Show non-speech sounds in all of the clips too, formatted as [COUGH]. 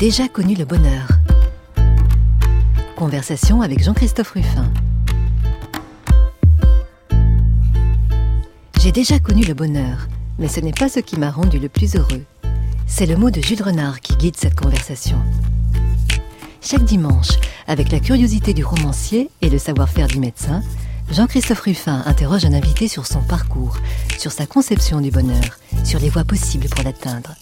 Déjà connu le bonheur. Conversation avec Jean-Christophe Ruffin. J'ai déjà connu le bonheur, mais ce n'est pas ce qui m'a rendu le plus heureux. C'est le mot de Jules Renard qui guide cette conversation. Chaque dimanche, avec la curiosité du romancier et le savoir-faire du médecin, Jean-Christophe Ruffin interroge un invité sur son parcours, sur sa conception du bonheur, sur les voies possibles pour l'atteindre.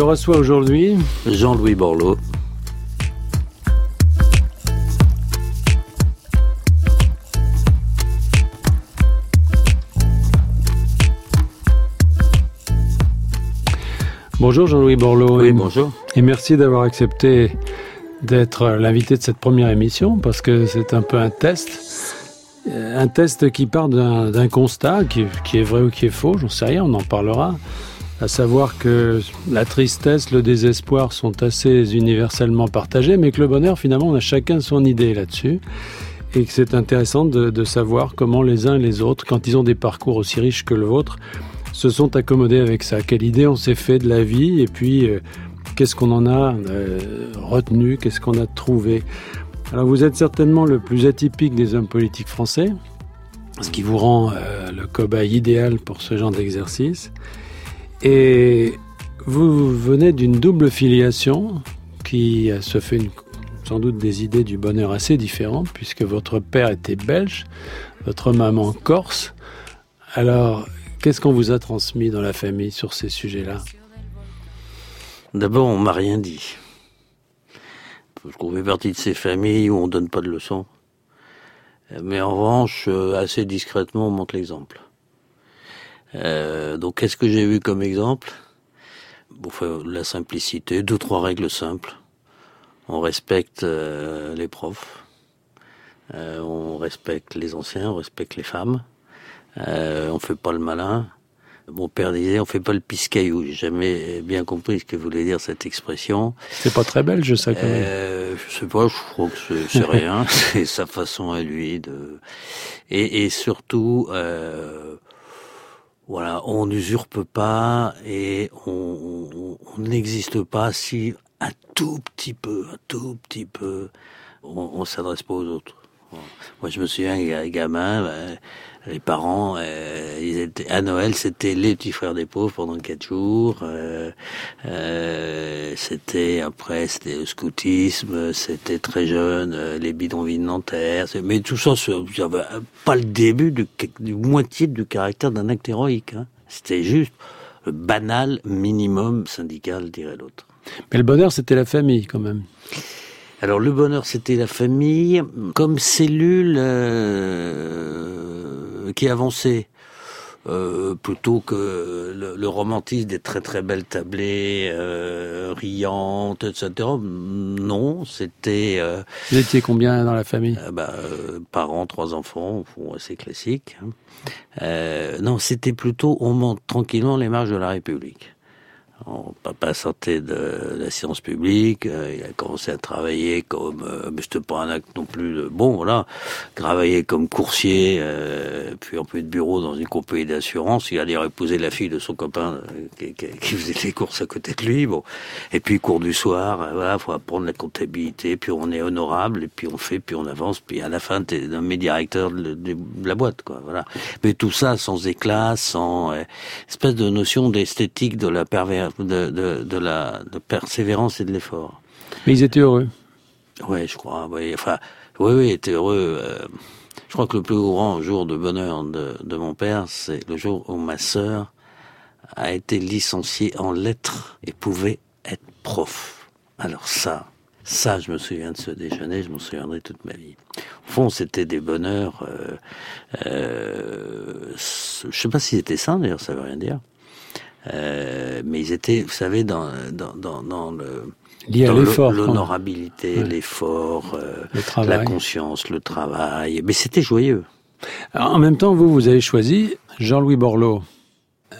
Je reçois aujourd'hui Jean-Louis Borloo. Bonjour Jean-Louis Borloo. Oui, bonjour. Et merci d'avoir accepté d'être l'invité de cette première émission parce que c'est un peu un test. Un test qui part d'un constat qui, qui, est vrai ou qui est faux, j'en sais rien, on en parlera. À savoir que la tristesse, le désespoir sont assez universellement partagés, mais que le bonheur, finalement, on a chacun son idée là-dessus. Et que c'est intéressant de, savoir comment les uns et les autres, quand ils ont des parcours aussi riches que le vôtre, se sont accommodés avec ça. Quelle idée on s'est fait de la vie et puis euh, qu'est-ce qu'on en a euh, retenu, qu'est-ce qu'on a trouvé. Alors vous êtes certainement le plus atypique des hommes politiques français, ce qui vous rend euh, le cobaye idéal pour ce genre d'exercice. Et vous venez d'une double filiation qui se fait sans doute des idées du bonheur assez différentes, puisque votre père était belge, votre maman corse. Alors, Qu'est-ce qu'on vous a transmis dans la famille sur ces sujets-là? D'abord, on m'a rien dit. Je fais partie de ces familles où on donne pas de leçons. Mais en revanche, euh, assez discrètement, on montre l'exemple. Euh, donc, qu'est-ce que j'ai vu comme exemple? Bon, La simplicité, deux, trois règles simples. On respecte euh, les profs, euh, on respecte les anciens, on respecte les femmes. Euh, on fait pas le malin. Mon père disait on fait pas le piscaillou. J'ai jamais bien compris ce que voulait dire cette expression. C'est pas très belle, je sais quand même. Euh, je sais pas, je crois que c'est [LAUGHS] rien. c'est sa façon à lui de. Et, et surtout, euh, voilà, on n'usurpe pas et on n'existe pas si un tout petit peu, un tout petit peu, on, s'adresse pas aux autres. Moi, je me souviens, gamin, ben, les parents, euh, ils étaient à Noël, c'était les petits frères des pauvres pendant quatre jours. Euh, euh, c'était après, c'était le scoutisme, c'était très jeune, euh, les bidonvilles Nanterre. Mais tout ça, j'avais pas le début du, du moitié du caractère d'un acte héroïque. Hein. C'était juste le banal minimum syndical, dirait l'autre. Mais le bonheur, c'était la famille quand même. Alors le bonheur, c'était la famille comme cellule euh, qui avançait. Euh, plutôt que le, le, romantisme des très très belles tablées euh, riantes, etc. Non, c'était. Euh, Vous étiez combien dans la famille? bah, Parents, trois enfants, assez classique. Hein. non, c'était plutôt on monte tranquillement les marges de la République. Mon papa sortait de la science publique, euh, il a commencé à travailler comme, euh, mais c'était pas un acte non plus de, bon voilà, travailler comme coursier, euh, puis peu de bureau dans une compagnie d'assurance, il allait épouser la fille de son copain euh, qui, qui, qui, faisait les courses à côté de lui, bon, et puis cours du soir, euh, voilà, faut apprendre la comptabilité, puis on est honorable, et puis on fait, puis on avance, puis à la fin t'es nommé directeur de, de, la boîte, quoi, voilà. Mais tout ça sans éclat, sans espèce de notion d'esthétique de la pervers de, de, de, la de persévérance et de l'effort. Mais ils étaient heureux. Ouais, je crois. Oui, enfin, oui, oui, ils étaient heureux. Euh, je crois que le plus grand jour de bonheur de, de mon père, c'est le jour où ma sœur a été licenciée en lettres et pouvait être prof. Alors ça, ça, je me souviens de ce déjeuner, je m'en souviendrai toute ma vie. Au fond, c'était des bonheurs. Euh, euh, je sais pas si c'était ça, d'ailleurs, ça veut rien dire. Euh, mais ils étaient, vous savez, dans, dans, dans, dans le lié à l'effort, l'honorabilité, ouais. l'effort, euh, la conscience, le travail. Mais c'était joyeux. Alors, en même temps, vous, vous avez choisi Jean-Louis Borloo,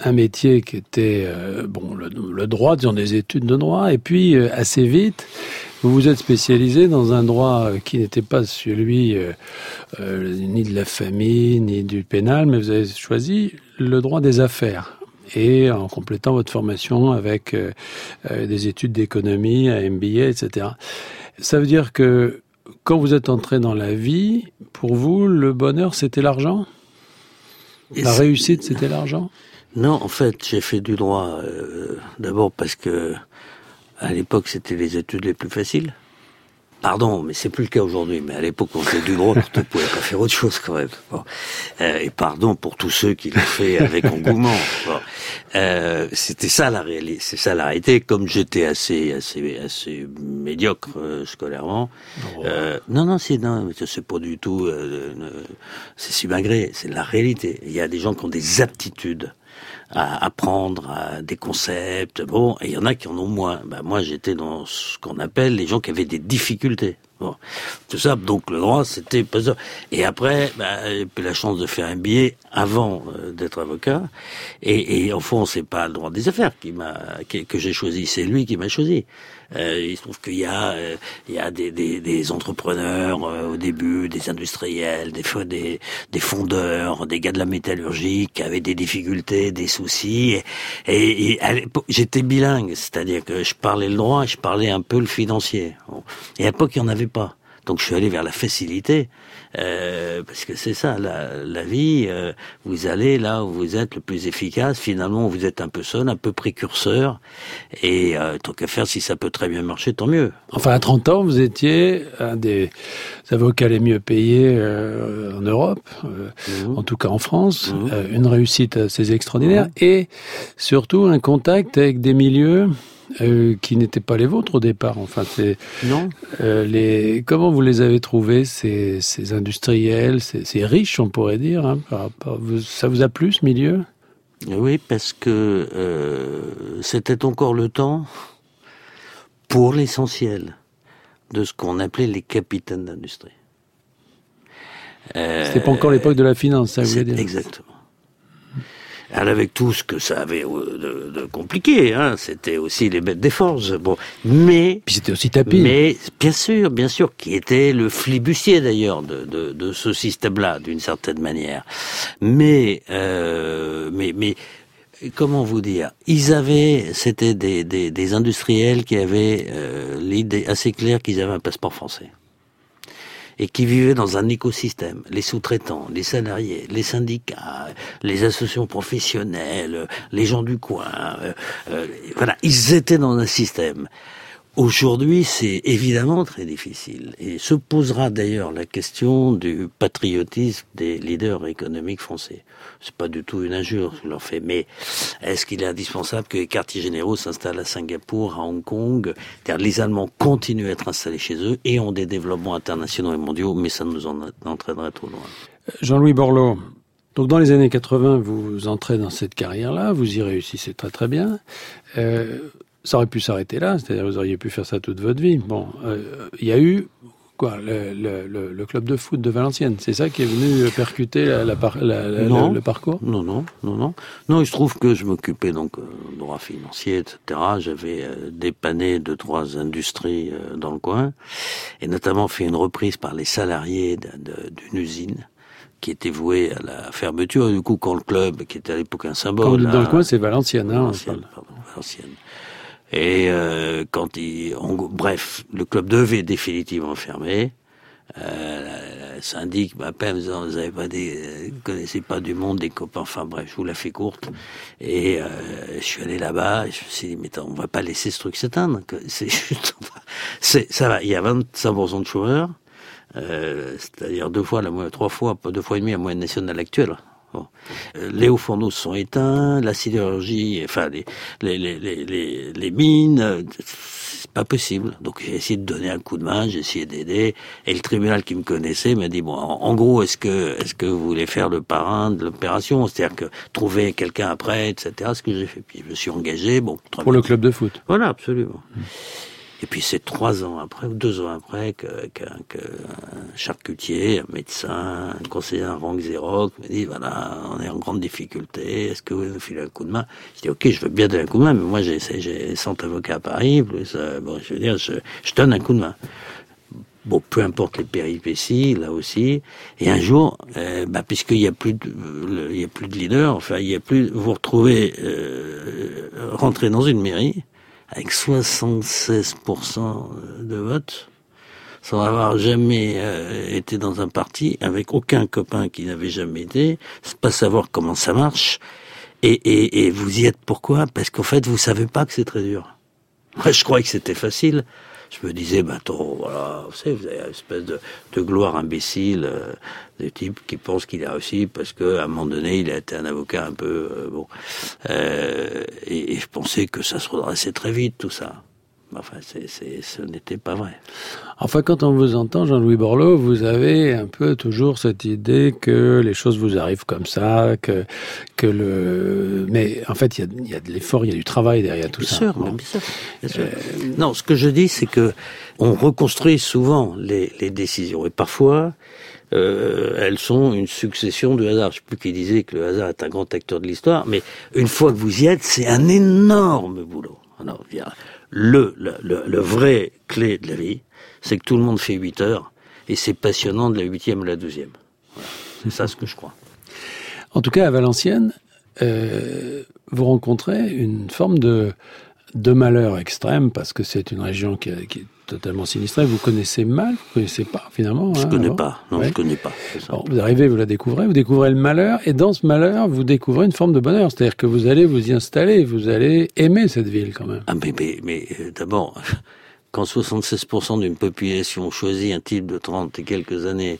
un métier qui était euh, bon le, le, droit, disons des études de droit, et puis euh, assez vite, Vous vous êtes spécialisé dans un droit qui n'était pas celui ni de la famille, ni du pénal, mais vous avez choisi le droit des affaires. Et en complétant votre formation avec euh, des études d'économie, à MBA, etc. Ça veut dire que quand vous êtes entré dans la vie, pour vous, le bonheur, c'était l'argent? La réussite, c'était l'argent? Non, en fait, j'ai fait du droit euh, d'abord parce que à l'époque, c'était les études les plus faciles. Pardon, mais c'est plus le cas aujourd'hui. Mais à l'époque, on faisait du droit, [LAUGHS] on ne pouvait pas faire autre chose quand même. Euh, et pardon pour tous ceux qui l'ont fait avec engouement. [LAUGHS] Euh, c'était ça la réalité. C'est ça la réalité. Comme j'étais assez, assez, assez médiocre euh, scolairement. Euh, non, non, c'est non, c'est pas du tout. Euh, c'est subagré. C'est la réalité. Il y a des gens qui ont des aptitudes à apprendre à des concepts. Bon, et il y en a qui en ont moins. Ben, moi, j'étais dans ce qu'on appelle les gens qui avaient des difficultés. Bon, tout ça, donc le droit, c'était pas ça. Et après, bah, j'ai eu la chance de faire un billet avant euh, d'être avocat. Et, et au fond, c'est pas le droit des affaires qui m'a que j'ai choisi, c'est lui qui m'a choisi. Euh, il se trouve qu'il y a, euh, il y a des, des, des entrepreneurs euh, au début, des industriels, des, des, des fondeurs, des gars de la métallurgie qui avaient des difficultés, des soucis. Et, et, j'étais bilingue, c'est-à-dire que je parlais le droit et je parlais un peu le financier. Et à l'époque, il n'y en avait pas. Donc je suis allé vers la facilité. Euh, parce que c'est ça, la, la vie, euh, vous allez là où vous êtes le plus efficace, finalement vous êtes un peu seul, un peu précurseur, et euh, tant qu'à faire, si ça peut très bien marcher, tant mieux. Enfin, à 30 ans, vous étiez un des avocats les mieux payés euh, en Europe, mmh. en tout cas en France, mmh. une réussite assez extraordinaire, mmh. et surtout un contact avec des milieux euh, qui n'étaient pas les vôtres au départ. Enfin, c'est non. Euh, les comment vous les avez trouvés ces, ces industriels, ces, ces, riches, on pourrait dire. Hein, par, par, ça vous a plu ce milieu? Oui, parce que euh, c'était encore le temps pour l'essentiel de ce qu'on appelait les capitaines d'industrie. Euh, C'était pas encore l'époque de la finance, ça veut dire? Exactement. Avec tout ce que ça avait de, de compliqué, hein. c'était aussi les bêtes des forces. Bon, mais puis c'était aussi tapis. Mais bien sûr, bien sûr, qui était le flibustier d'ailleurs de, de, de, ce système-là, d'une certaine manière. Mais euh, mais mais comment vous dire? Ils avaient, c'était des, des, des, industriels qui avaient euh, l'idée assez claire qu'ils avaient un passeport français et qui vivaient dans un écosystème. Les sous-traitants, les salariés, les syndicats, les associations professionnelles, les gens du coin, euh, euh, voilà, ils étaient dans un système. Aujourd'hui, c'est évidemment très difficile. Et se posera d'ailleurs la question du patriotisme des leaders économiques français. C'est pas du tout une injure que je leur fais, mais est-ce qu'il est indispensable que les quartiers généraux s'installent à Singapour, à Hong Kong les Allemands continuent à être installés chez eux et ont des développements internationaux et mondiaux, mais ça nous en entraînerait trop loin. Jean-Louis Borloo, donc dans les années 80, vous entrez dans cette carrière-là, vous y réussissez très très bien. Euh, ça aurait pu s'arrêter là, c'est-à-dire vous auriez pu faire ça toute votre vie. Bon, euh, il y a eu quoi le, le, le, club de foot de Valenciennes, c'est ça qui est venu percuter la, la, la, non, le, parcours? Non, non, non, non. Non, il se trouve que je m'occupais donc euh, droit financier, etc. J'avais euh, dépanné deux trois industries euh, dans le coin, et notamment fait une reprise par les salariés d'une usine qui était vouée à la fermeture. Et du coup, quand le club, qui était à l'époque un symbole, dans le coin, c'est Valenciennes, hein, Valenciennes, pardon, Valenciennes et euh, quand il, bref, le club devait définitivement fermer. Euh, le syndic m'appelle en disant vous avez pas des, vous connaissez pas du monde, des copains. Enfin bref, je vous la fais courte. Et euh, je suis allé là-bas. Je me suis dit mais on va pas laisser ce truc s'éteindre. C'est c'est ça va. Il y a 25% de chômeurs. Euh, c'est-à-dire deux fois la moyenne, trois fois, deux fois et demi la moyenne nationale actuelle. Bon. Euh, les hauts fourneaux sont éteints, la sidérurgie, enfin les, les, les, les, les mines, euh, c'est pas possible. Donc j'ai essayé de donner un coup de main, j'ai essayé d'aider. Et le tribunal qui me connaissait m'a dit bon, en, gros, est-ce que est-ce que vous voulez faire le parrain de l'opération, c'est-à-dire que trouver quelqu'un après, etc. Ce que j'ai fait. Puis je me suis engagé. Bon. Pour le club de foot. Voilà, absolument. Et puis c'est trois ans après ou deux ans après qu'un charcutier, un médecin, un conseiller un rang Xerox me dit voilà, on est en grande difficulté, est-ce que vous nous filez un coup de main? Je dis ok, je veux bien donner un coup de main, mais moi j'ai j'ai 100 avocats à Paris, plus, euh, bon, je veux dire, je, je donne un coup de main. Bon, peu importe les péripéties, là aussi. Et un jour, euh, bah, puisqu'il y a plus de, il y a plus de leader, enfin, il y a plus, vous retrouvez euh, rentrer dans une mairie avec 76% de votes, sans avoir jamais euh, été dans un parti, avec aucun copain qui n'avait jamais été, pas savoir comment ça marche, et, et, et vous y êtes pourquoi? Parce qu'en fait, vous savez pas que c'est très dur. Moi, je croyais que c'était facile je me disais, ben attends, voilà, vous savez, vous avez une espèce de, de gloire imbécile, euh, des types qui pensent qu'il a réussi parce qu'à un moment donné, il a été un avocat un peu euh, bon. Euh, et, et, je pensais que ça se redressait très vite, tout ça. Enfin, c'est, ce n'était pas vrai. Enfin, quand on vous entend, Jean-Louis Borloo, vous avez un peu toujours cette idée que les choses vous arrivent comme ça, que, que le. Mais en fait, il y a, il y a de l'effort, il y a du travail derrière tout bien ça. Sûr, bon. bien sûr, bien sûr. Euh... Non, ce que je dis, c'est que on reconstruit souvent les, les décisions, et parfois. Euh, elles sont une succession de hasards. Je sais plus qui disait que le hasard est un grand acteur de l'histoire, mais une fois que vous y êtes, c'est un énorme boulot. Alors, le, le, le, vrai clé de la vie, c'est que tout le monde fait 8 heures et c'est passionnant de la huitième à la deuxième. Voilà. C'est ça ce que je crois. En tout cas, à Valenciennes, euh, vous rencontrez une forme de, de malheur extrême parce que c'est une région qui, qui, est totalement sinistrée. Vous connaissez mal, vous connaissez pas finalement. Je hein, connais pas, non, Ouais. je connais pas. Bon, vous arrivez, vous la découvrez, vous découvrez le malheur, et dans ce malheur, vous découvrez une forme de bonheur. C'est-à-dire que vous allez vous y installer, vous allez aimer cette ville quand même. Ah mais, mais, mais euh, d'abord, quand 76% d'une population choisit un type de 30 et quelques années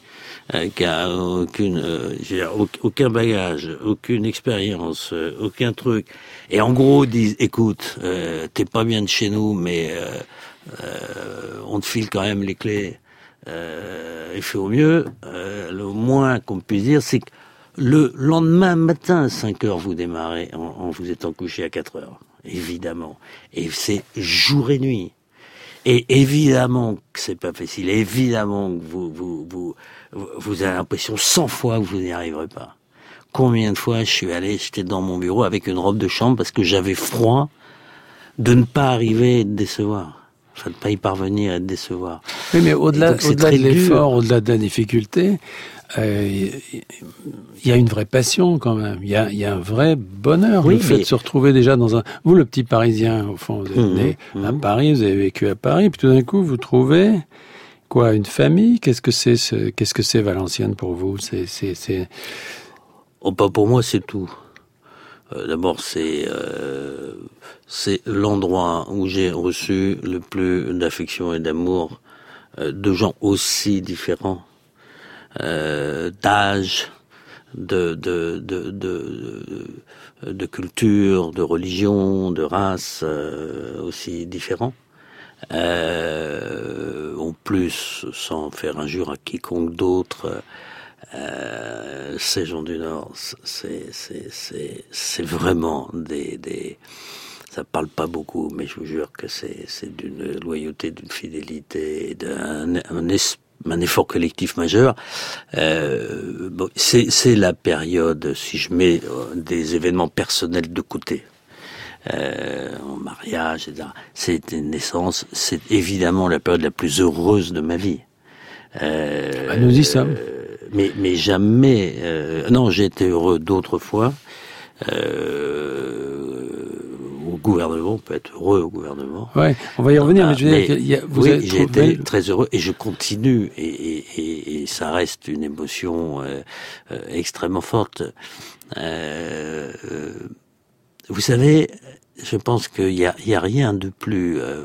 euh, qui a aucune, euh, aucun bagage, aucune expérience, euh, aucun truc, et en gros disent, écoute, euh, t'es pas bien de chez nous, mais euh, euh, on te file quand même les clés, et fais au mieux. Le moins qu'on puisse dire, c'est que le lendemain matin à 5 heures, vous démarrez en, en vous étant couché à 4 heures, évidemment. Et c'est jour et nuit. Et évidemment que c'est pas facile. Évidemment que vous, vous, vous, vous- avez l'impression 100 fois que vous n'y arriverez pas. Combien de fois je suis allé, j'étais dans mon bureau avec une robe de chambre parce que j'avais froid de ne pas arriver et de décevoir. Enfin, de pas y parvenir et de décevoir. Oui, mais au-delà de l'effort, au-delà de la difficulté, euh, il y a une vraie passion quand même. Il y a, il y a un vrai bonheur. Oui, le fait mais- de se retrouver déjà dans un... Vous, le petit Parisien, au fond, vous êtes Mhm, né à mhm. Paris, vous avez vécu à Paris, puis tout d'un coup, vous trouvez quoi Une famille? Qu'est-ce que c'est ce... Qu'est-ce que c'est Valenciennes pour vous? C'est Oh, pas pour moi, c'est tout. Euh, D'abord, c'est euh, c'est l'endroit où j'ai reçu le plus d'affection et d'amour euh, de gens aussi différents, d'âge, de de, de, de, de, culture, de religion, de race aussi différents. En plus, sans faire injure à quiconque d'autre, euh, ces gens du Nord, c'est vraiment des des ça parle pas beaucoup, mais je vous jure que c'est d'une loyauté, d'une fidélité, d'un un, un effort collectif majeur. Euh, bon, c'est c'est la période, si je mets euh, des événements personnels de côté, euh, en mariage, etc. C'est une naissance, c'est évidemment la période la plus heureuse de ma vie. Euh, Bah, nous y sommes. Mais, mais jamais. euh, non, j'ai été heureux d'autres fois. Euh, au gouvernement, on peut être heureux au gouvernement. ouais. On va y revenir, mais je veux Ah, dire qu'il y a- vous oui, j'ai trouvé- été très heureux et je continue et, et, et, et ça reste une émotion euh, euh, extrêmement forte. Euh, euh, vous savez, je pense qu'il y a, y a rien de plus euh,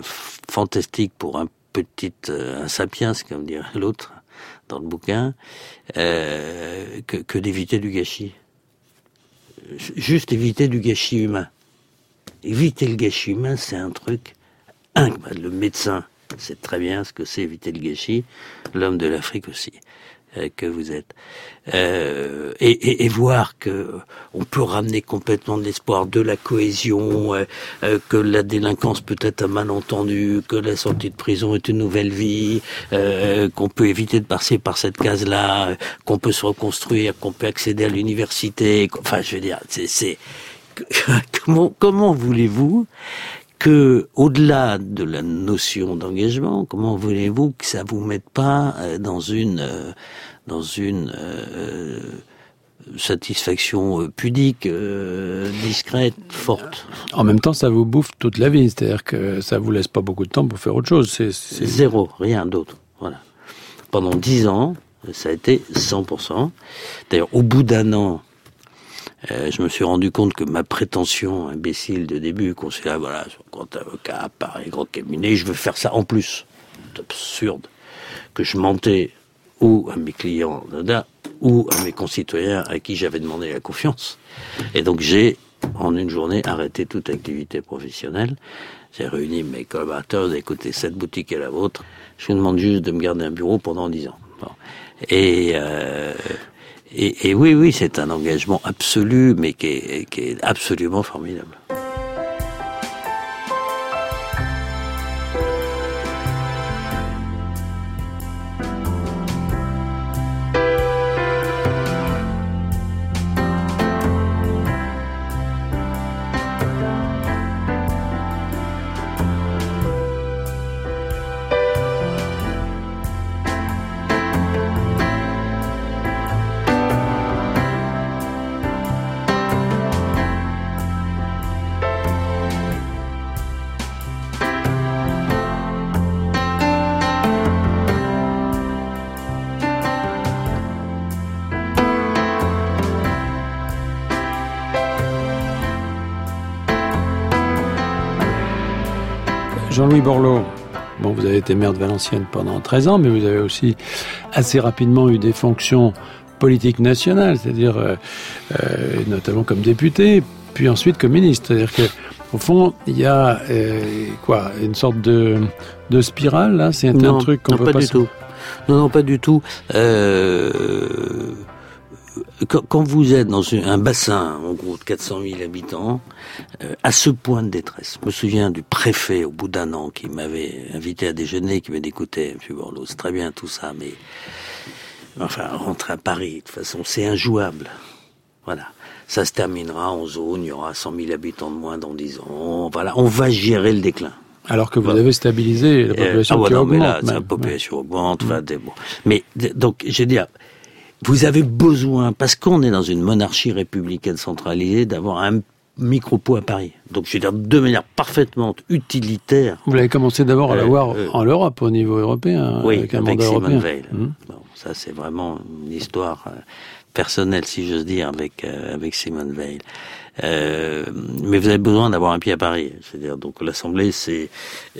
fantastique pour un petit, euh, un sapiens, comme dirait l'autre dans le bouquin, euh, que, d'éviter du gâchis. Juste éviter du gâchis humain. Éviter le gâchis humain, c'est un truc incroyable. Le médecin sait très bien ce que c'est éviter le gâchis. L'homme de l'Afrique aussi. Euh, que vous êtes. Euh, et, et, et, voir que on peut ramener complètement de l'espoir, de la cohésion, euh, euh, que la délinquance peut être un malentendu, que la sortie de prison est une nouvelle vie, euh, qu'on peut éviter de passer par cette case-là, qu'on peut se reconstruire, qu'on peut accéder à l'université. Enfin, je veux dire, c'est [LAUGHS] comment comment voulez-vous que, au-delà de la notion d'engagement, comment voulez-vous que ça vous mette pas dans une dans une euh, satisfaction euh, pudique, euh, discrète, forte? En même temps, ça vous bouffe toute la vie, c'est-à-dire que ça vous laisse pas beaucoup de temps pour faire autre chose. C'est zéro, rien d'autre. Voilà. Pendant dix ans, ça a été 100%. D'ailleurs, au bout d'un an, euh, je me suis rendu compte que ma prétention imbécile de début, qu'on s'est là, voilà, grand avocat, Paris, grand cabinet, je veux faire ça en plus. C'est absurde. Que je mentais ou à mes clients ou à mes concitoyens à qui j'avais demandé la confiance. Et donc j'ai, en une journée, arrêté toute activité professionnelle. J'ai réuni mes collaborateurs, j'ai écouté cette boutique et la vôtre. Je vous demande juste de me garder un bureau pendant dix ans. Et, euh, et, oui, oui, c'est un engagement absolu, mais qui est absolument formidable. Jean-Louis Borloo, bon, vous avez été maire de Valenciennes pendant 13 ans, mais vous avez aussi assez rapidement eu des fonctions politiques nationales, c'est-à-dire euh, euh, notamment comme député, puis ensuite comme ministre. C'est-à-dire que au fond, il y a euh, quoi, une sorte de, de spirale là? C'est un truc qu'on peut pas, pas du tout. Non, non, pas du tout. Euh, quand vous êtes dans un bassin, en gros, de 400 000 habitants, euh, à ce point de détresse, je me souviens du préfet, au bout d'un an, qui m'avait invité à déjeuner, qui m'a dit, écoutez, M. Borloo, c'est très bien tout ça, mais enfin, rentrer à Paris, de toute façon, c'est injouable. Voilà. Ça se terminera en zone, il y aura 100 000 habitants de moins dans 10 ans. Voilà, on va gérer le déclin. Alors que vous voilà. avez stabilisé la population euh, ah, qui non, augmente. Mais là, la population augmente. Enfin, bon. Mais donc, j'ai dit, vous avez besoin, parce qu'on est dans une monarchie républicaine centralisée, d'avoir un micro-pot à Paris. Donc, je veux dire, de manière parfaitement utilitaire. Vous l'avez commencé d'abord à l'avoir euh, en Europe, au niveau européen. Oui, avec, un avec mandat Simone européen. Veil. Mmh. Bon, ça, c'est vraiment une histoire euh, personnelle, si j'ose dire, avec, euh, avec Simone Veil. Euh, mais vous avez besoin d'avoir un pied à Paris. C'est-à-dire, donc l'Assemblée, c'est,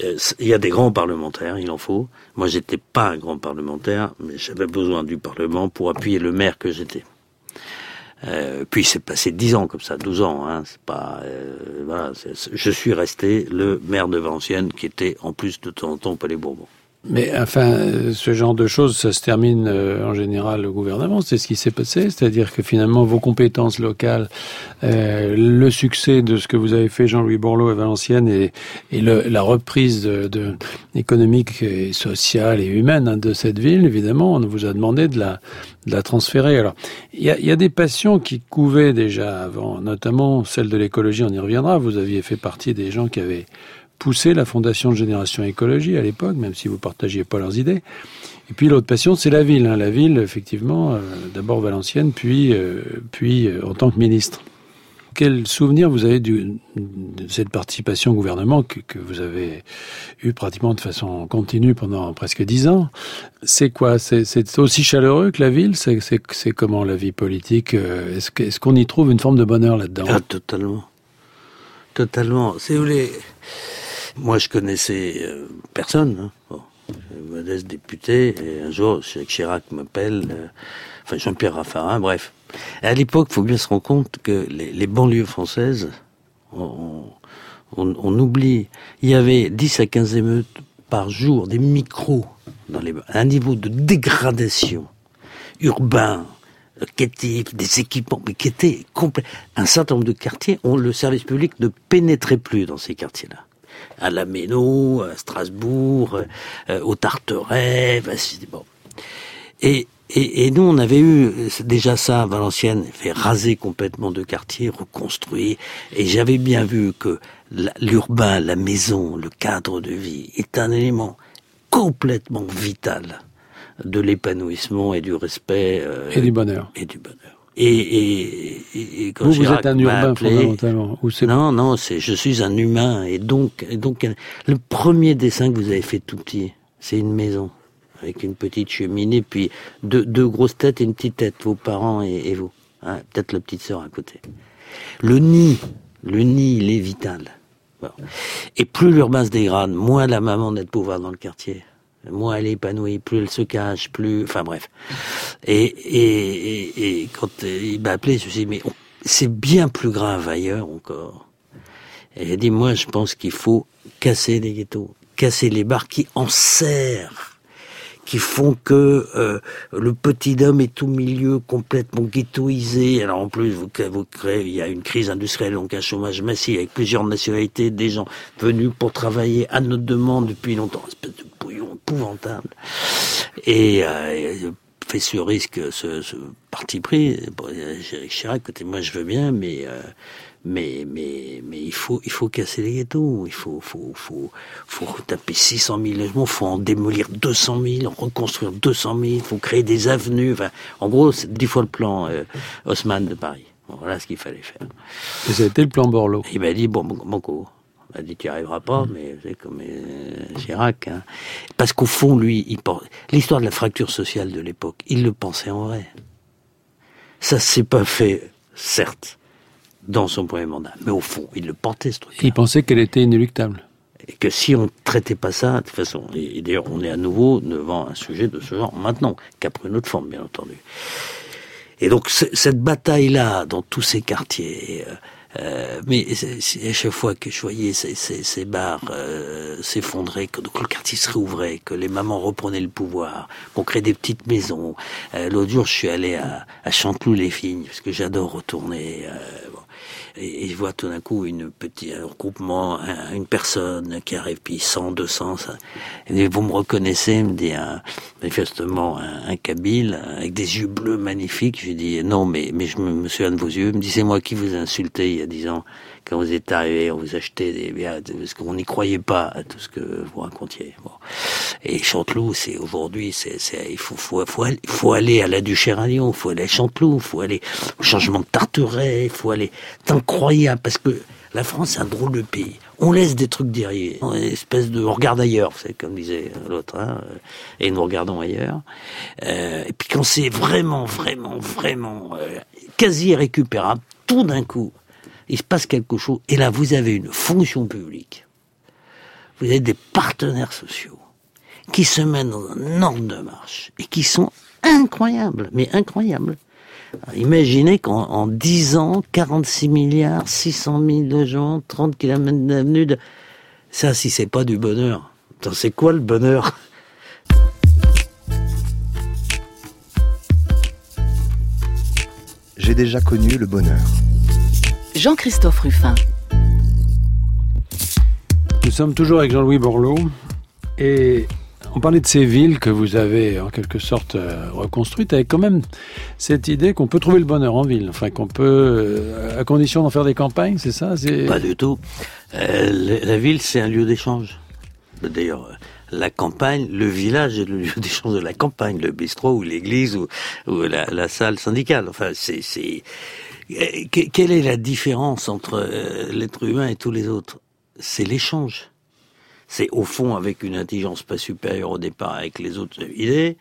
euh, il y a des grands parlementaires, il en faut. Moi, j'étais pas un grand parlementaire, mais j'avais besoin du Parlement pour appuyer le maire que j'étais. Euh, puis c'est passé 10 ans comme ça, 12 ans. Hein, c'est pas, euh, voilà, c'est- je suis resté le maire de Valenciennes, qui était en plus de temps en temps au Palais Bourbon. Mais enfin, ce genre de choses, ça se termine euh, en général au gouvernement. C'est ce qui s'est passé, c'est-à-dire que finalement vos compétences locales, euh, le succès de ce que vous avez fait, Jean-Louis Borloo à Valenciennes, et, et le, la reprise de, de, économique et sociale et humaine hein, de cette ville, évidemment, on vous a demandé de la, de la transférer. Alors, il y y a des passions qui couvaient déjà avant, notamment celle de l'écologie. On y reviendra. Vous aviez fait partie des gens qui avaient poussé la fondation de Génération Écologie à l'époque, même si vous partagiez pas leurs idées. Et puis l'autre passion, c'est la ville. Hein. La ville, effectivement, euh, d'abord Valenciennes, puis, euh, puis euh, en tant que ministre. Quel souvenir vous avez de cette participation au gouvernement que, vous avez eu pratiquement de façon continue pendant presque dix ans? C'est quoi? C'est aussi chaleureux que la ville? C'est comment la vie politique Est-ce est-ce qu'on y trouve une forme de bonheur là-dedans? Ah, totalement. Totalement. Si vous voulez, moi je connaissais euh, personne. Hein. Bon, modeste député, et un jour, Jacques Chirac m'appelle, euh, enfin Jean-Pierre Raffarin, bref. À l'époque, il faut bien se rendre compte que les, les banlieues françaises, on, on, on oublie, il y avait 10 à 15 émeutes par jour, des micros, dans les, un niveau de dégradation urbains, des équipements, mais qui étaient complets. Un certain nombre de quartiers, où le service public ne pénétrait plus dans ces quartiers-là. À la Méno, à Strasbourg, euh, au Tarteret, bon. Et, et, et, nous, on avait eu déjà ça à Valenciennes, fait raser complètement de quartiers, reconstruit. Et j'avais bien vu que l'urbain, la maison, le cadre de vie est un élément complètement vital de l'épanouissement et du respect euh, et du bonheur et du bonheur. Et, et, et quand vous, vous êtes un urbain fondamentalement. Ou non, non, c'est je suis un humain et donc et donc le premier dessin que vous avez fait tout petit, c'est une maison avec une petite cheminée puis deux, deux grosses têtes et une petite tête, vos parents et, vous, hein, peut-être la petite sœur à côté. Le nid, le nid, il est vital. Et plus l'urbain se dégrade, moins la maman n'a de pouvoir dans le quartier moins elle est épanouie, plus elle se cache, plus, enfin bref. Et, et, et, et quand il m'a appelé, je me suis dit, mais c'est bien plus grave ailleurs encore. Et a dit, moi, je pense qu'il faut casser les ghettos, casser les bars qui en serrent qui font que euh, le petit homme est tout milieu complètement ghettoisé. Alors en plus, vous, vous il y a une crise industrielle, donc un chômage massif avec plusieurs nationalités, des gens venus pour travailler à notre demande depuis longtemps, épouvantable. Et euh, fait ce risque, ce, ce parti pris, bon, Chirac, écoutez, moi je veux bien, mais euh, mais mais mais il faut il faut casser les ghettos, il faut faut faut faut taper 600 000 logements, faut en démolir 200 000, en reconstruire 200 000, il faut créer des avenues. Enfin, en gros, c'est dix fois le plan euh, Haussmann de Paris. voilà ce qu'il fallait faire. Et c'était le plan Borloo. Il m'a dit bon banco. M'a dit tu n'y arriveras pas, mais c'est comme euh, Chirac. Hein. Parce qu'au fond, lui, il l'histoire de la fracture sociale de l'époque, il le pensait en vrai. Ça s'est pas fait, certes dans son premier mandat. Mais au fond, il le portait, ce truc. Il pensait qu'elle était inéluctable. Et que si on ne traitait pas ça, de toute façon, et, d'ailleurs, on est à nouveau devant un sujet de ce genre maintenant, qui a pris une autre forme, bien entendu. Et donc, cette bataille-là, dans tous ces quartiers, euh, mais à chaque fois que je voyais ces, ces, ces bars euh, s'effondrer, que, le quartier se réouvrait, que les mamans reprenaient le pouvoir, qu'on crée des petites maisons. Euh, L'autre jour, je suis allé à, à Chanteloup-les-Vignes, parce que j'adore retourner. Euh, et, je vois tout d'un coup une petit un regroupement, une personne qui arrive, puis 100, 200, ça. Et vous me reconnaissez, me dit un, manifestement un, un Kabyle avec des yeux bleus magnifiques. Je dis non, mais mais je me, souviens de vos yeux. Il me dit c'est moi qui vous ai insulté il y a dix ans quand vous êtes arrivé, on vous achetait des biens, parce qu'on n'y croyait pas à tout ce que vous racontiez. Bon. Et Chanteloup, c'est aujourd'hui, c'est, il faut, faut, faut, aller, faut aller à la Duchère à Lyon, faut aller à Chanteloup, faut aller au changement de Tarteret, faut aller, c'est incroyable, parce que la France, c'est un drôle de pays. On laisse des trucs derrière, une espèce de, on regarde ailleurs, c'est comme disait l'autre, hein, et nous regardons ailleurs. Euh, et puis quand c'est vraiment, vraiment, vraiment euh, quasi irrécupérable, tout d'un coup, il se passe quelque chose, et là vous avez une fonction publique, vous avez des partenaires sociaux qui se mettent dans un ordre de marche et qui sont incroyables, mais incroyables. imaginez qu'en 10 ans, 46 milliards, 600 000 de gens, 30 km d'avenue, de... ça si c'est pas du bonheur, c'est quoi le bonheur? J'ai déjà connu le bonheur. Jean-Christophe Ruffin. Nous sommes toujours avec Jean-Louis Borloo et on parlait de ces villes que vous avez en quelque sorte euh, reconstruites avec quand même cette idée qu'on peut trouver le bonheur en ville, enfin qu'on peut, euh, à condition d'en faire des campagnes, c'est ça Pas du tout. Euh, la ville, c'est un lieu d'échange. D'ailleurs, la campagne, le village est le lieu d'échange de la campagne, le bistrot ou l'église ou, la, la, salle syndicale. Enfin, c'est quelle est la différence entre euh, l'être humain et tous les autres? C'est l'échange. C'est au fond avec une intelligence pas supérieure au départ avec les autres idées.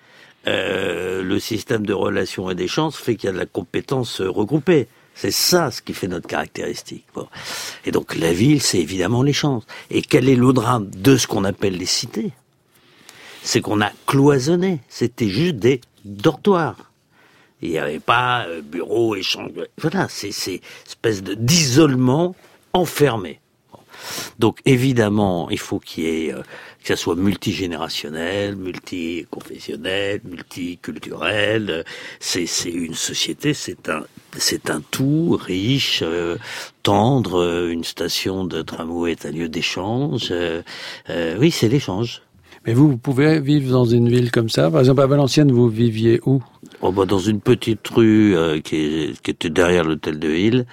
Euh, le système de relations et d'échange fait qu'il y a de la compétence regroupée. C'est ça ce qui fait notre caractéristique. Et donc la ville, c'est évidemment l'échange. Et quel est le drame de ce qu'on appelle les cités? C'est qu'on a cloisonné. C'était juste des dortoirs. Il n'y avait pas euh, bureau, échange. Voilà, c'est c'est espèce d'isolement enfermé. Donc évidemment, il faut qu'il y ait euh, que ça soit multigénérationnel, multiconfessionnel, multiculturel. C'est une société, c'est un un tout riche, euh, tendre. Une station de tramway est un lieu d'échange. Oui, c'est l'échange. Mais vous, vous pouvez vivre dans une ville comme ça? Par exemple, à Valenciennes, vous viviez où? Oh bah Dans une petite rue euh, qui, est, qui, était derrière l'hôtel de Ville,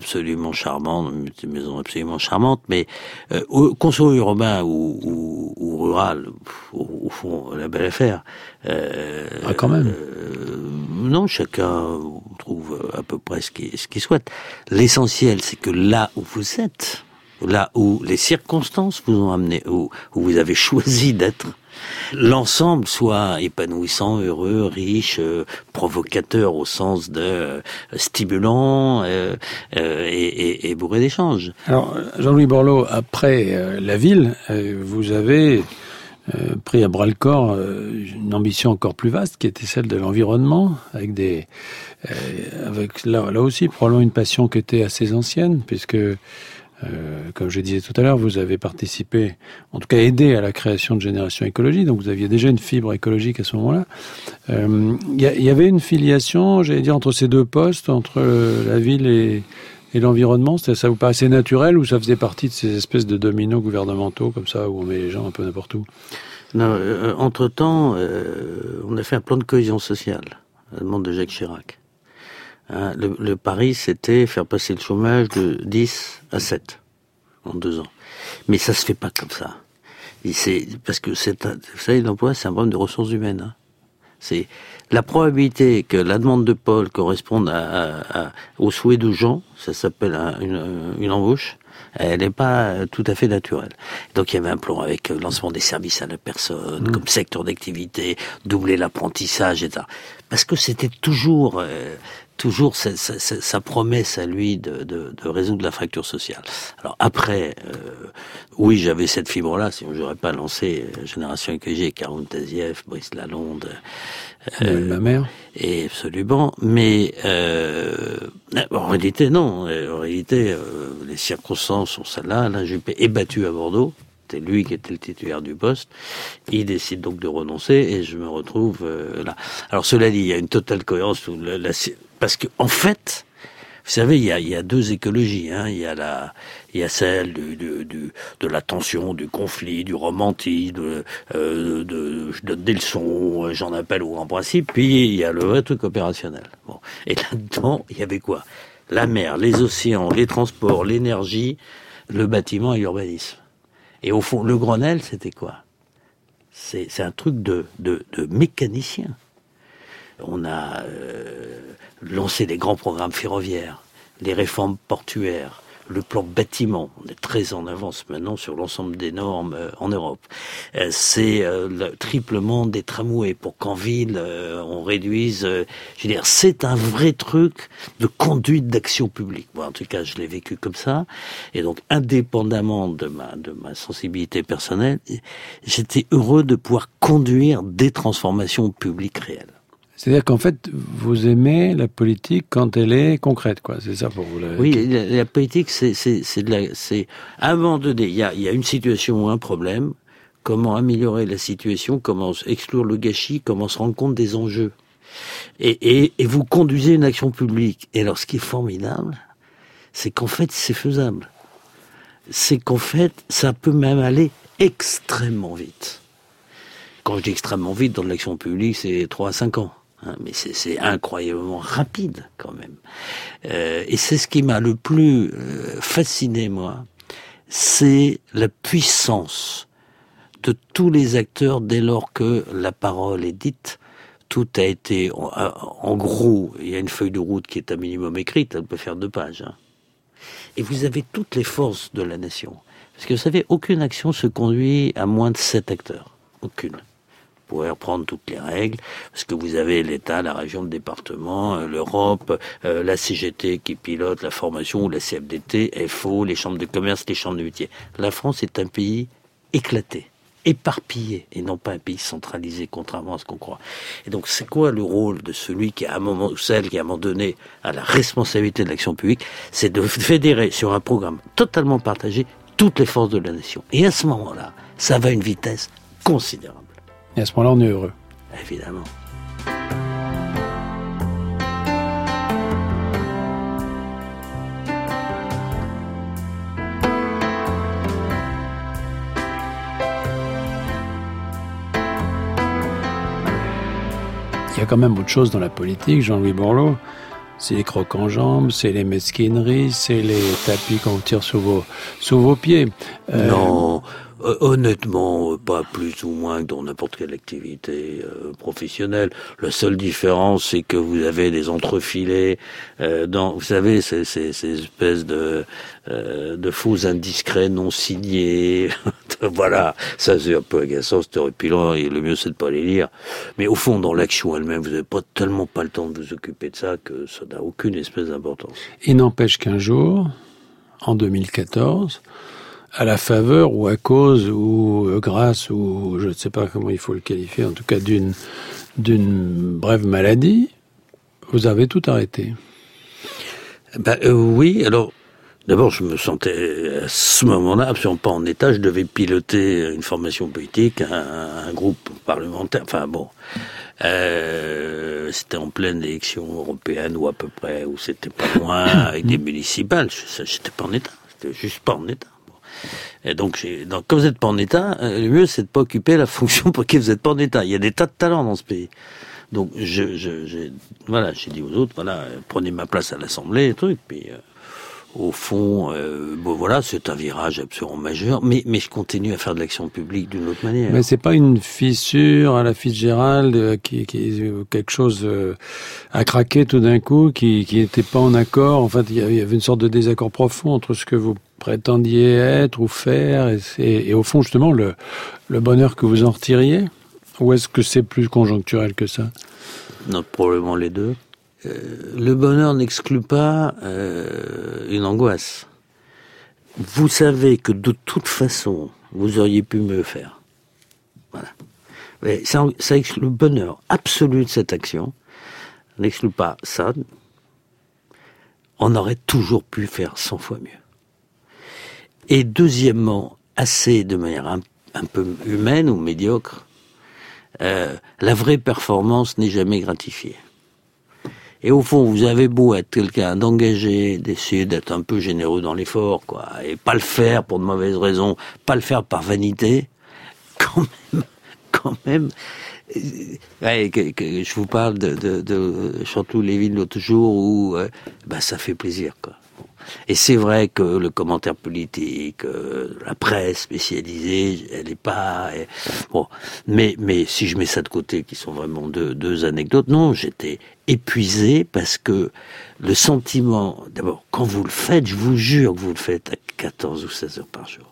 absolument charmante, une maison absolument charmante, mais euh, construit urbain ou, ou, ou rural, au, au, fond, la belle affaire. Euh, ah, quand même euh, Non, chacun trouve à peu près ce qu'il ce souhaite. L'essentiel, c'est que là où vous êtes, là où les circonstances vous ont amené, où, vous avez choisi d'être, l'ensemble soit épanouissant, heureux, riche, euh, provocateur au sens de euh, stimulant euh, et, bourré d'échanges. Alors, Jean-Louis Borloo, après la ville, vous avez pris à bras le corps une ambition encore plus vaste qui était celle de l'environnement, avec des, avec là aussi probablement une passion qui était assez ancienne, puisque euh, comme je disais tout à l'heure, vous avez participé, en tout cas aidé à la création de Génération Écologie, donc vous aviez déjà une fibre écologique à ce moment-là. Il euh, y, avait une filiation, j'allais dire, entre ces deux postes, entre la ville et, et l'environnement? Ça vous paraissait naturel ou ça faisait partie de ces espèces de dominos gouvernementaux comme ça, où on met les gens un peu n'importe où? Non, euh, Entre-temps, on a fait un plan de cohésion sociale, à la demande de Jacques Chirac. Hein, le, le, pari, c'était faire passer le chômage de 10 à 7 en deux ans. Mais ça se fait pas comme ça. C'est parce que c'est, vous savez, l'emploi, c'est un problème de ressources humaines. Hein. C'est la probabilité que la demande de Paul corresponde à, à, au souhait de Jean, ça s'appelle une, une embauche, elle n'est pas tout à fait naturelle. Donc il y avait un plan avec le lancement des services à la personne, mmh. comme secteur d'activité, doubler l'apprentissage, etc. Parce que c'était toujours euh, toujours sa, sa, sa, promesse à lui de, de, de, résoudre la fracture sociale. Alors après, euh, oui, j'avais cette fibre-là, sinon j'aurais pas lancé euh, Génération EQG, Caron Tazieff, Brice Lalonde. Euh, ma mère. Et absolument, mais euh, en réalité non. En réalité, euh, les circonstances sont celles-là. Alain Juppé est battu à Bordeaux c'était lui qui était le titulaire du poste. Il décide donc de renoncer et je me retrouve euh, là. Alors cela dit, il y a une totale cohérence parce que en fait, vous savez, il y a, y a deux écologies. Hein. Il y a la, il y a celle du, du, du, de la tension, du conflit, du romantisme, euh, de, je donne des leçons, j'en appelle ou en principe. Puis il y a le vrai truc opérationnel. Bon. Et là-dedans, il y avait quoi? La mer, les océans, les transports, l'énergie, le bâtiment et l'urbanisme. Et au fond, le Grenelle, c'était quoi? C'est un truc de, de, de, mécanicien. On a euh, lancé des grands programmes ferroviaires, les réformes portuaires, le plan bâtiment, on est très en avance maintenant sur l'ensemble des normes euh, en Europe. Euh, c'est euh, le triplement des tramways pour qu'en ville on réduise. je veux dire, c'est un vrai truc de conduite d'action publique. Bon, en tout cas, je l'ai vécu comme ça. Et donc, indépendamment de ma de ma sensibilité personnelle, j'étais heureux de pouvoir conduire des transformations publiques réelles. C'est-à-dire qu'en fait, vous aimez la politique quand elle est concrète, quoi. C'est ça pour vous. La... Oui, la, la politique, c'est c'est de la, c'est abandonner. Il y a il y a une situation ou un problème. Comment améliorer la situation? Comment exclure le gâchis? Comment se rendre compte des enjeux? Et, et, et vous conduisez une action publique. Et alors, ce qui est formidable, c'est qu'en fait, c'est faisable. C'est qu'en fait, ça peut même aller extrêmement vite. Quand je dis extrêmement vite dans l'action publique, c'est 3 à 5 ans. Hein, mais c'est incroyablement rapide quand même. Euh, et c'est ce qui m'a le plus euh, fasciné, moi, c'est la puissance de tous les acteurs dès lors que la parole est dite. Tout a été, en, gros, il y a une feuille de route qui est un minimum écrite, elle peut faire deux pages. Hein. Et vous avez toutes les forces de la nation. Parce que vous savez, aucune action se conduit à moins de sept acteurs. Aucune pourrez reprendre toutes les règles, parce que vous avez l'État, la région, le département, euh, l'Europe, euh, la CGT qui pilote la formation, ou la CFDT, FO, les chambres de commerce, les chambres de métier. La France est un pays éclaté éparpillé et non pas un pays centralisé, contrairement à ce qu'on croit. Et donc, c'est quoi le rôle de celui qui, à un moment, ou celle qui, à un moment donné, a la responsabilité de l'action publique? C'est de fédérer sur un programme totalement partagé toutes les forces de la nation. Et à ce moment-là, ça va à une vitesse considérable. Et à ce moment-là, on est heureux. Évidemment. Il y a quand même autre chose dans la politique, Jean-Louis Borloo. C'est les crocs en jambes, c'est les mesquineries, c'est les tapis qu'on tire sous vos, sous vos pieds. Euh, non, euh, honnêtement, euh, pas plus ou moins que dans n'importe quelle activité euh, professionnelle. La seule différence, c'est que vous avez des entrefilets dans, vous savez, ces, ces, ces espèces de, de faux indiscrets non signés. [LAUGHS] voilà, ça c'est un peu agaçant, c'est horripilant, et le mieux c'est de pas les lire. Mais au fond, dans l'action elle-même, vous n'avez pas tellement pas le temps de vous occuper de ça que ça n'a aucune espèce d'importance. Il n'empêche qu'un jour, en 2014, à la faveur ou à cause ou euh, grâce ou je ne sais pas comment il faut le qualifier, en tout cas d'une d'une brève maladie, vous avez tout arrêté. Ben, euh, oui, alors d'abord je me sentais à ce moment-là absolument pas en état, je devais piloter une formation politique, un, un groupe parlementaire, enfin bon, euh, c'était en pleine élection européenne ou à peu près, ou c'était pas loin, avec des municipales, j'étais pas en état, j'étais juste pas en état. Et donc, donc, comme vous n'êtes pas en état, euh, le mieux c'est de pas occuper la fonction pour laquelle vous n'êtes pas en état. Il y a des tas de talents dans ce pays. Donc, je, je, voilà, j'ai dit aux autres, voilà, prenez ma place à l'Assemblée, truc. Puis, euh, au fond, euh, bon voilà, c'est un virage absolument majeur, mais, mais je continue à faire de l'action publique d'une autre manière. Mais c'est pas une fissure à la Fitzgerald euh, qui, qui quelque chose euh, a craqué tout d'un coup, qui qui n'était pas en accord. En fait, il y avait une sorte de désaccord profond entre ce que vous prétendiez être ou faire et, et, et au fond justement le le bonheur que vous en retiriez? Ou est-ce que c'est plus conjoncturel que ça? Non, probablement les deux. Euh, le bonheur n'exclut pas euh, une angoisse. Vous savez que de toute façon, vous auriez pu mieux faire. Voilà. Ça, exclut le bonheur absolu de cette action. N'exclut pas ça. On aurait toujours pu faire 100 fois mieux. Et deuxièmement, assez de manière un, un peu humaine ou médiocre, euh, la vraie performance n'est jamais gratifiée. Et au fond, vous avez beau être quelqu'un d'engagé, d'essayer d'être un peu généreux dans l'effort, quoi, et pas le faire pour de mauvaises raisons, pas le faire par vanité, [LAUGHS] quand même, quand même. Euh, ouais, que, que je vous parle de, de, de Chantou Lévin l'autre jour où euh, bah, ça fait plaisir, quoi. Et c'est vrai que le commentaire politique, euh, la presse spécialisée, elle n'est pas bon. Mais mais si je mets ça de côté, qui sont vraiment deux, deux anecdotes, non, j'étais épuisé parce que le sentiment, d'abord, quand vous le faites, je vous jure que vous le faites à 14 ou 16 heures par jour.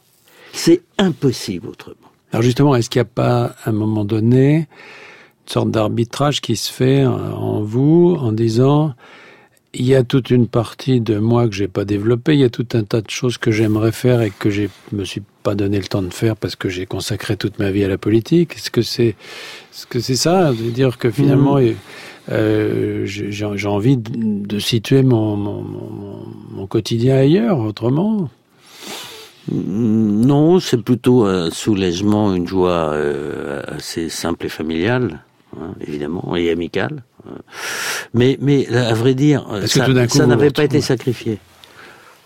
C'est impossible autrement. Alors justement, est-ce qu'il n'y a pas à un moment donné une sorte d'arbitrage qui se fait en vous en disant il y a toute une partie de moi que j'ai pas développée. Il y a tout un tas de choses que j'aimerais faire et que je me suis pas donné le temps de faire parce que j'ai consacré toute ma vie à la politique. Est-ce que c'est, est-ce que c'est ça, de dire que finalement, mmh. euh, j'ai envie de, de situer mon, mon, mon, mon, quotidien ailleurs, autrement? Non, c'est plutôt un soulagement, une joie euh, assez simple et familiale, hein, évidemment, et amicale. Mais, mais à vrai dire, ça, ça n'avait pas été sacrifié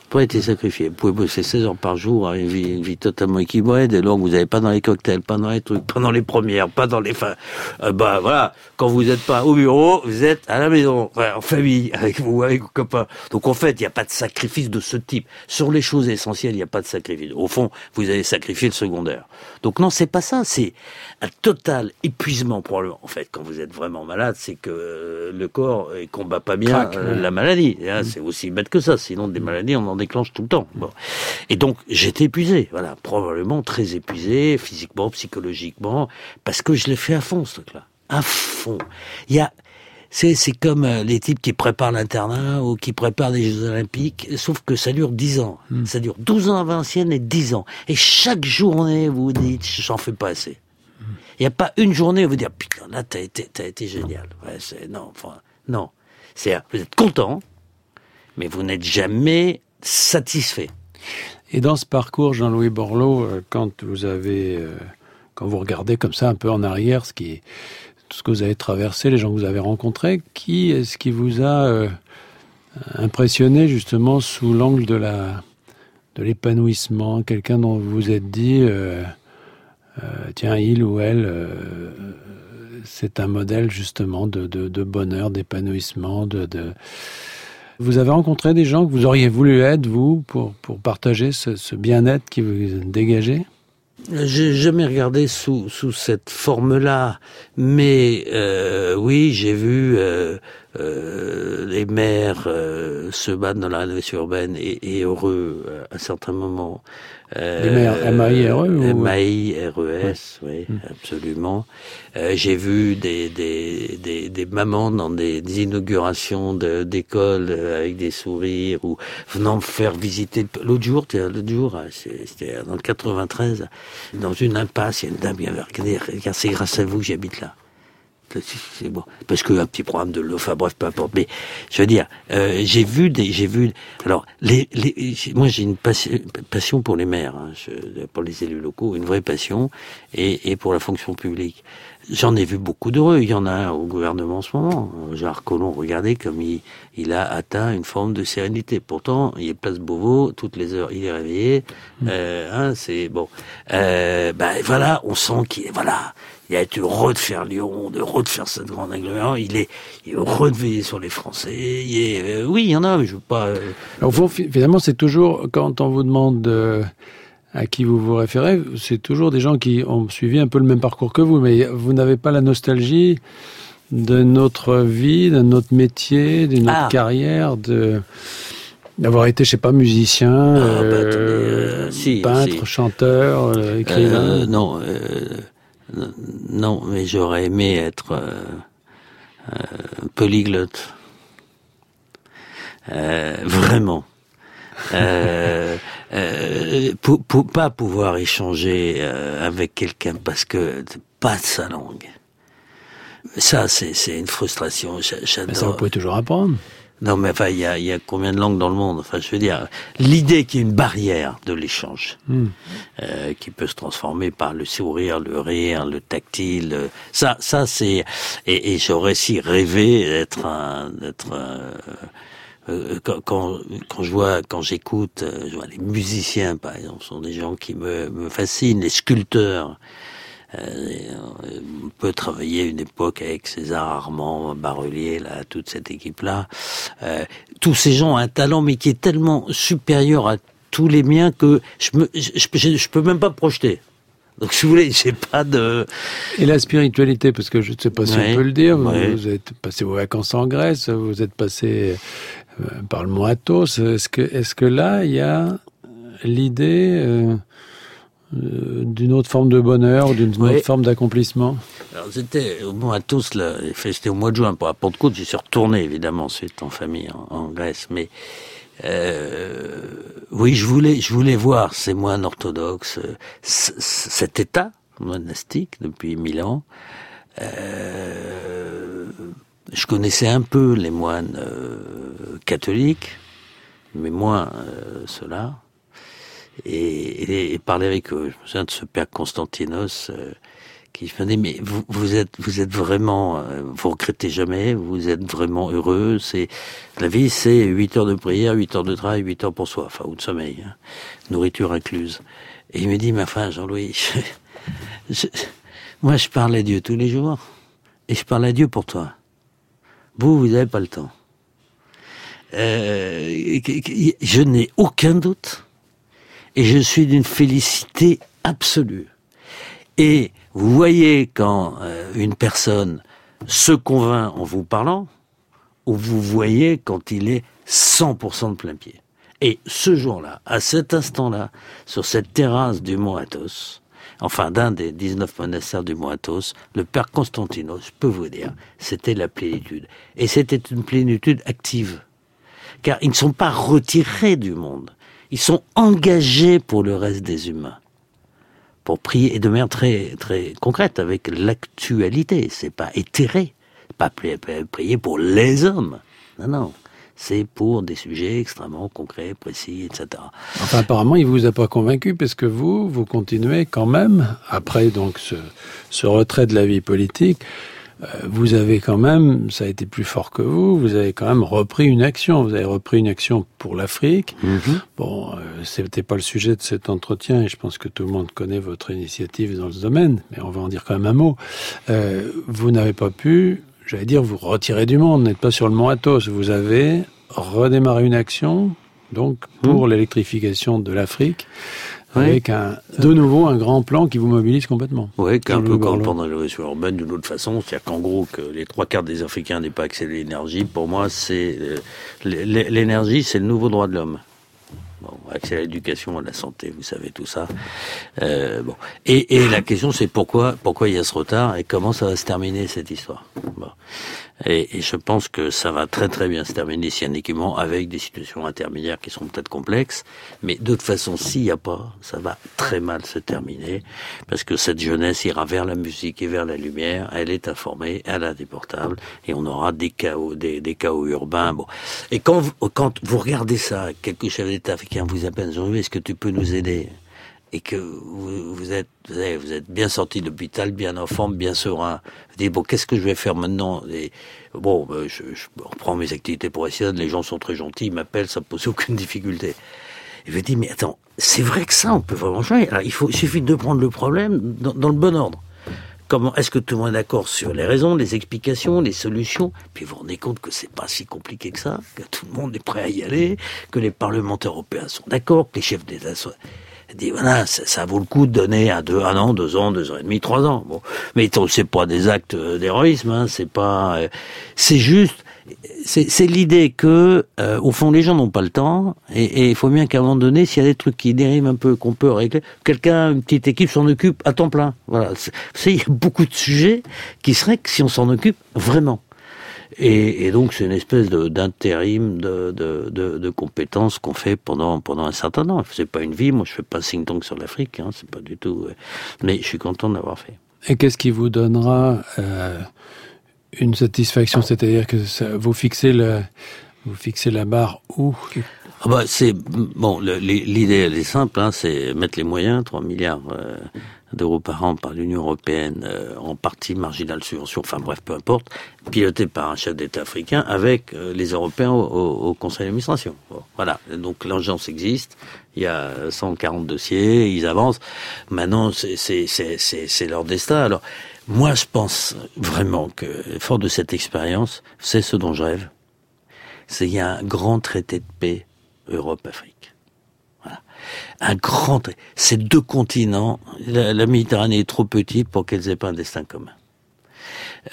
pas été sacrifié. Vous pouvez bosser 16 heures par jour, une vie, une vie totalement équilibrée, dès lors que vous n'avez pas dans les cocktails, pas dans les trucs, pas dans les premières, pas dans les fins. Euh, bah voilà, quand vous n'êtes pas au bureau, vous êtes à la maison, enfin, en famille, [LAUGHS] avec vous, avec vos copains. Donc en fait, il n'y a pas de sacrifice de ce type. Sur les choses essentielles, il n'y a pas de sacrifice. Au fond, vous avez sacrifié le secondaire. Donc non, c'est pas ça, c'est un total épuisement probablement. En fait, quand vous êtes vraiment malade, c'est que euh, le corps ne combat pas bien Crac, euh, la maladie. Mmh. C'est aussi bête que ça. Sinon, des maladies, on en déclenche tout le temps. Bon. Et donc, j'étais épuisé, voilà, probablement très épuisé, physiquement, psychologiquement, parce que je l'ai fait à fond, ce truc-là. À fond. Il y a, c'est, c'est comme euh, les types qui préparent l'internat ou qui préparent les Jeux Olympiques, sauf que ça dure 10 ans. Mm. Ça dure 12 ans à Valenciennes et 10 ans. Et chaque journée, vous vous dites, j'en fais pas assez. Il n'y a pas une journée où vous dites, putain, là, t'as été, t'as été génial. Ouais, c'est, non, enfin, non. C'est, vous êtes content, mais vous n'êtes jamais satisfait. Et dans ce parcours, Jean-Louis Borloo, euh, quand vous avez, euh, quand vous regardez comme ça un peu en arrière, ce qui tout ce que vous avez traversé, les gens que vous avez rencontrés, qui est-ce qui vous a euh, impressionné justement sous l'angle de la, de l'épanouissement, quelqu'un dont vous vous êtes dit, tiens, il ou elle, c'est un modèle justement de, de, bonheur, d'épanouissement, de, Vous avez rencontré des gens que vous auriez voulu être, vous, pour, partager ce, bien-être qui vous dégagez J'ai jamais regardé sous, sous cette forme-là, mais euh, oui, j'ai vu euh, euh, les maires euh, se battre dans la rénovation urbaine et, et heureux euh, à certains moments. Euh, les maires M-A-I-R-E ou... M-A-I-R-E-S, oui, Mm. absolument. Euh, j'ai vu des, des, des, des mamans dans des, des inaugurations d'écoles euh, avec des sourires ou venant me faire visiter. L'autre jour, l'autre jour, euh, c'est- c'était dans le 93, dans une impasse, il y a une dame qui avait regardé, c'est grâce à vous que j'habite là. C'est- bon. Parce que un petit programme de enfin bref, peu importe. Mais je veux dire, euh, j'ai vu des, j'ai vu. Alors, les, les, moi j'ai une passion, pour les maires, hein, je- pour les élus locaux, une vraie passion, et, et pour la fonction publique. J'en ai vu beaucoup d'heureux. Il y en a un au gouvernement en ce moment. Gérard Collomb, regardez comme il, il a atteint une forme de sérénité. Pourtant, il est place Beauvau, toutes les heures, il est réveillé. Euh, hein, c'est bon. Euh, ben voilà, on sent qu'il est voilà. Il a été heureux de faire Lyon, de heureux de faire cette grande agglomération. Il est, il est heureux de veiller sur les Français. Il est, euh, oui, il y en a, mais je veux pas. euh, fi- finalement, c'est toujours, quand on vous demande euh, à qui vous vous référez, c'est toujours des gens qui ont suivi un peu le même parcours que vous, mais vous n'avez pas la nostalgie de notre vie, de notre métier, de notre Ah. carrière, de d'avoir été, je sais pas, musicien, Ah, bah, euh, euh, si, peintre, si. chanteur, euh, écrivain. Non, non, mais j'aurais aimé être euh, euh, polyglotte. Euh, vraiment. Euh, euh, pour, pour pas pouvoir échanger euh, avec quelqu'un parce que pas de sa langue. Ça, c'est une frustration. J'a- Mais ça, vous J'adore. pouvez toujours apprendre. Non, mais enfin, il y a, y a combien de langues dans le monde? Enfin, je veux dire, l'idée qu'il y ait une barrière de l'échange Hmm. euh, qui peut se transformer par le sourire, le rire, le tactile. euh, Ça, ça c'est et, et j'aurais si rêvé d'être un, d'être un, euh, quand, quand quand je vois, quand j'écoute, euh, je vois les musiciens par exemple, sont des gens qui me me fascinent, les sculpteurs. Euh, on peut travailler une époque avec César Armand, Barrelier, là, toute cette équipe-là. Euh, tous ces gens ont un talent, mais qui est tellement supérieur à tous les miens que je me, je, je, je peux même pas me projeter. Donc, si vous voulez, j'ai pas de. Et la spiritualité, parce que je ne sais pas si on peut le dire, vous, êtes passé vos vacances en Grèce, vous êtes passé euh, par le mont Athos. Est-ce que, est-ce que là, il y a l'idée euh, d'une autre forme de bonheur, d'une autre forme d'accomplissement Alors, c'était au moins à tous là. C'était au mois de juin pour la Pentecôte. J'y suis retourné évidemment ensuite en famille en, en Grèce, mais euh, oui, je voulais, je voulais voir ces moines orthodoxes, euh, cet état monastique depuis mille ans. Euh, je connaissais un peu les moines euh, catholiques, mais moins euh, ceux-là. Et, et, parler avec eux. Je de ce père Constantinos euh, qui me dit mais vous, vous êtes vous êtes vraiment euh, vous regrettez jamais vous êtes vraiment heureux c'est la vie c'est 8 heures de prière 8 heures de travail 8 heures pour soi enfin ou de sommeil hein, nourriture incluse. Et il me dit mais enfin Jean-Louis [LAUGHS] je- je- moi je parle à Dieu tous les jours et je parle à Dieu pour toi. Vous vous n'avez pas le temps. Euh, je n'ai aucun doute et je suis d'une félicité absolue et vous voyez quand euh, une personne se convainc en vous parlant, ou vous voyez quand il est 100% de plein pied. Et ce jour-là, à cet instant-là, sur cette terrasse du mont Athos, enfin d'un des 19 monastères du mont Athos, le père Constantinos, je peux vous dire, c'était la plénitude. Et c'était une plénitude active. Car ils ne sont pas retirés du monde. Ils sont engagés pour le reste des humains pour prier et de manière très très concrète avec l'actualité. C'est pas éthéré, pas pri- pri- prier pour les hommes. Non, non. c'est pour des sujets extrêmement concrets, précis, etc. Enfin, apparemment, il vous a pas convaincu parce que vous, vous continuez quand même, après donc ce, ce retrait de la vie politique, vous avez quand même, ça a été plus fort que vous, vous avez quand même repris une action. Vous avez repris une action pour l'Afrique. Mhm. Bon, euh, c'était pas le sujet de cet entretien et je pense que tout le monde connaît votre initiative dans ce domaine, mais on va en dire quand même un mot. Euh, vous n'avez pas pu, j'allais dire, vous retirer du monde, n'êtes pas sur le mont Athos. Vous avez redémarré une action, donc, pour Mhm. l'électrification de l'Afrique. Oui. Avec un, de nouveau un grand plan qui vous mobilise complètement. Oui, qu'un peu comme pendant la révolution urbaine d'une autre façon, c'est-à-dire qu'en gros que les trois quarts des Africains n'aient pas accès à l'énergie, pour moi c'est euh, l'é- l'énergie c'est le nouveau droit de l'homme. Bon, accès à l'éducation, à la santé, vous savez tout ça. Euh, bon. et, et la question c'est pourquoi pourquoi il y a ce retard et comment ça va se terminer cette histoire? Bon. Et, et je pense que ça va très très bien se terminer équipement avec des situations intermédiaires qui seront peut-être complexes. Mais de toute façon, s'il n'y a pas, ça va très mal se terminer parce que cette jeunesse ira vers la musique et vers la lumière. Elle est informée, elle a des portables et on aura des chaos, des, des chaos urbains. Bon. Et quand vous, quand vous regardez ça, quelques chefs d'État africains vous appellent, est-ce que tu peux nous aider? Et que vous, vous êtes vous êtes, vous êtes bien sorti de l'hôpital, bien en forme, bien serein. Vous dites bon, qu'est-ce que je vais faire maintenant? Et, Bon, ben, je, je reprends mes activités professionnelles. Les gens sont très gentils, ils m'appellent, ça pose aucune difficulté. Et je dis mais attends, c'est vrai que ça, on peut vraiment changer. Alors, il faut il suffit de prendre le problème dans, dans le bon ordre. Comment est-ce que tout le monde est d'accord sur les raisons, les explications, les solutions? Puis vous vous rendez compte que c'est pas si compliqué que ça, que tout le monde est prêt à y aller, que les parlementaires européens sont d'accord, que les chefs d'État sont dit voilà, ça, ça, vaut le coup de donner à deux, un an, deux ans, deux ans et demi, trois ans. Bon, mais c'est pas des actes d'héroïsme, hein, c'est pas, euh, c'est juste, c'est l'idée que euh, au fond les gens n'ont pas le temps et il faut bien qu'à un moment donné, s'il y a des trucs qui dérivent un peu, qu'on peut régler, quelqu'un, une petite équipe s'en occupe à temps plein. Voilà, il y a beaucoup de sujets qui seraient que si on s'en occupe vraiment. Et, et, donc c'est une espèce d'intérim de, de, de, de, compétences qu'on fait pendant pendant un certain temps. C'est pas une vie, moi je fais pas think tank sur l'Afrique, hein, c'est pas du tout. Mais je suis content d'avoir fait. Et qu'est-ce qui vous donnera euh, une satisfaction, c'est-à-dire que ça, vous fixez le vous fixez la barre où? Ah bah c'est bon. L'idée elle est simple, hein, c'est mettre les moyens, 3 milliards. Euh, d'euros par an par l'Union européenne, euh, en partie marginale subvention, enfin bref, peu importe, piloté par un chef d'État africain avec euh, les Européens au, au, au conseil d'administration. Voilà, donc l'urgence existe, il y a 140 dossiers, ils avancent. Maintenant, c'est leur destin. Alors, moi, je pense vraiment que, fort de cette expérience, c'est ce dont je rêve. C'est il y a un grand traité de paix Europe-Afrique un grand. Ces deux continents, la, Méditerranée est trop petite pour qu'elles aient pas un destin commun.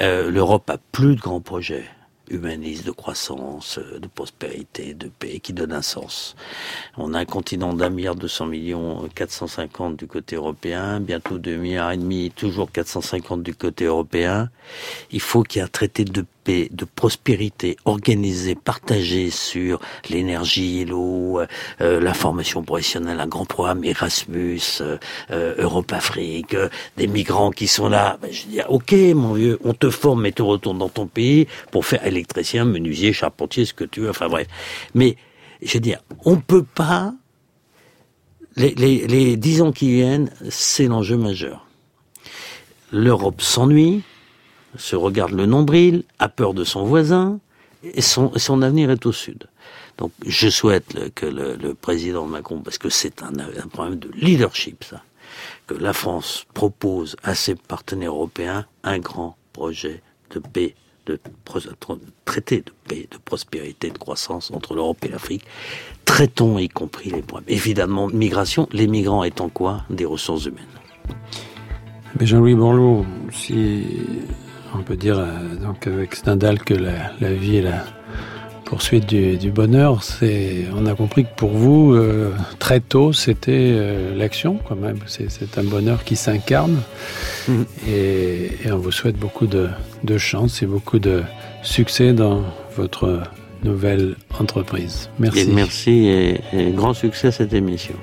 Euh, L'Europe a plus de grands projets humanistes, de croissance, de prospérité, de paix, qui donnent un sens. On a un continent d'un milliard deux cents millions, 450 du côté européen, bientôt deux milliards et demi, toujours 450 du côté européen. Il faut qu'il y ait un traité de de prospérité organisé, partagé sur l'énergie, l'eau, euh, la formation professionnelle, un grand programme Erasmus, euh, Europe-Afrique, euh, des migrants qui sont là. Ben, je dis, ok mon vieux, on te forme et te retourne dans ton pays pour faire électricien, menuisier, charpentier, ce que tu veux, enfin bref. Mais, je veux dire, on peut pas, les, les, les dix ans qui viennent, c'est l'enjeu majeur. L'Europe s'ennuie, se regarde le nombril, a peur de son voisin, et son, avenir est au sud. Donc je souhaite que le, président Macron, parce que c'est un, problème de leadership, ça, que la France propose à ses partenaires européens un grand projet de paix, de traité de paix, de prospérité, de croissance entre l'Europe et l'Afrique. Traitons y compris les problèmes. Évidemment, migration, les migrants étant quoi? Des ressources humaines. Jean-Louis Borloo, si on peut dire euh, donc avec Stendhal que la, la, vie est la poursuite du, du bonheur. C'est, on a compris que pour vous, euh, très tôt, c'était euh, l'action quand même. C'est, c'est un bonheur qui s'incarne. Mmh. Et, et, on vous souhaite beaucoup de, de chance et beaucoup de succès dans votre nouvelle entreprise. Merci. Et merci et, et grand succès à cette émission.